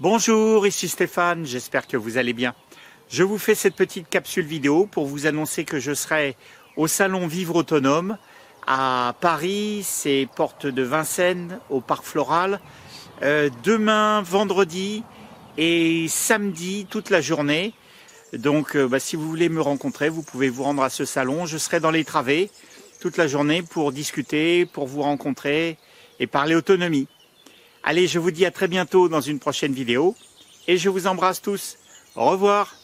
Bonjour, ici Stéphane, j'espère que vous allez bien. Je vous fais cette petite capsule vidéo pour vous annoncer que je serai au salon Vivre Autonome à Paris, c'est porte de Vincennes au Parc Floral, euh, demain vendredi et samedi toute la journée. Donc euh, bah, si vous voulez me rencontrer, vous pouvez vous rendre à ce salon. Je serai dans les travées toute la journée pour discuter, pour vous rencontrer et parler autonomie. Allez, je vous dis à très bientôt dans une prochaine vidéo et je vous embrasse tous. Au revoir